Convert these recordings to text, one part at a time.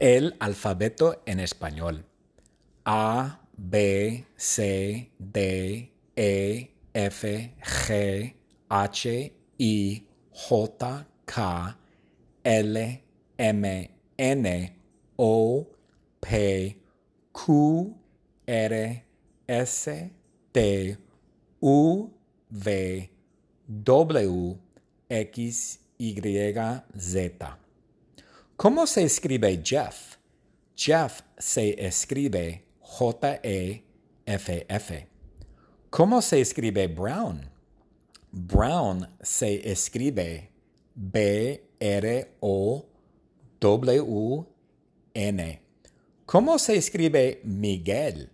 El alfabeto en español. A, B, C, D, E, F, G, H, I, J, K, L, M, N, O, P, Q, R, S, T, U, V, W, X, Y, Z. ¿Cómo se escribe Jeff? Jeff se escribe J-E-F-F. ¿Cómo se escribe Brown? Brown se escribe B-R-O-W-N. ¿Cómo se escribe Miguel?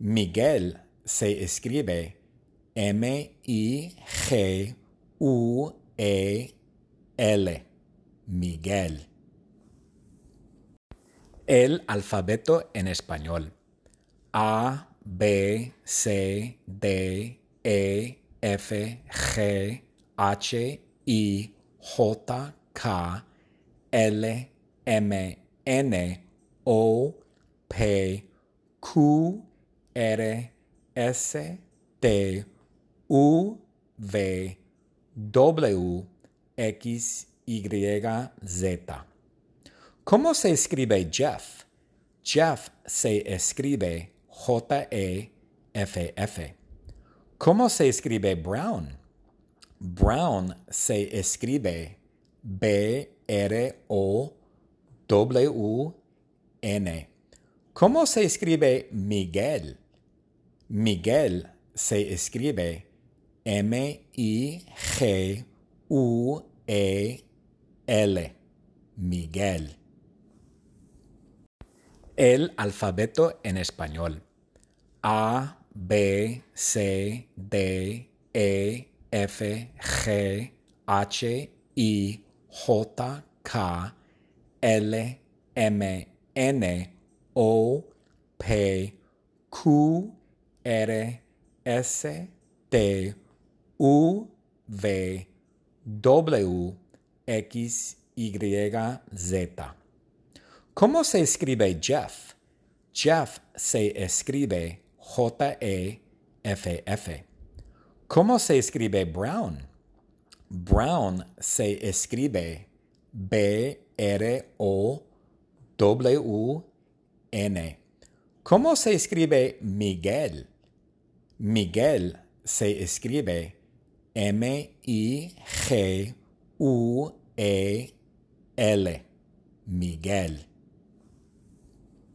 Miguel se escribe M-I-G-U-E-L. Miguel. El alfabeto en español. A, B, C, D, E, F, G, H, I, J, K, L, M, N, O, P, Q, R, S, T, U, V, W, X, Y, Z. ¿Cómo se escribe Jeff? Jeff se escribe J-E-F-F. ¿Cómo se escribe Brown? Brown se escribe B-R-O-W-N. ¿Cómo se escribe Miguel? Miguel se escribe M-I-G-U-E-L. Miguel. El alfabeto en español. A, B, C, D, E, F, G, H, I, J, K, L, M, N, O, P, Q, R, S, T, U, V, W, X, Y, Z. ¿Cómo se escribe Jeff? Jeff se escribe J-E-F-F. ¿Cómo se escribe Brown? Brown se escribe B-R-O-W-N. ¿Cómo se escribe Miguel? Miguel se escribe M-I-G-U-E-L. Miguel.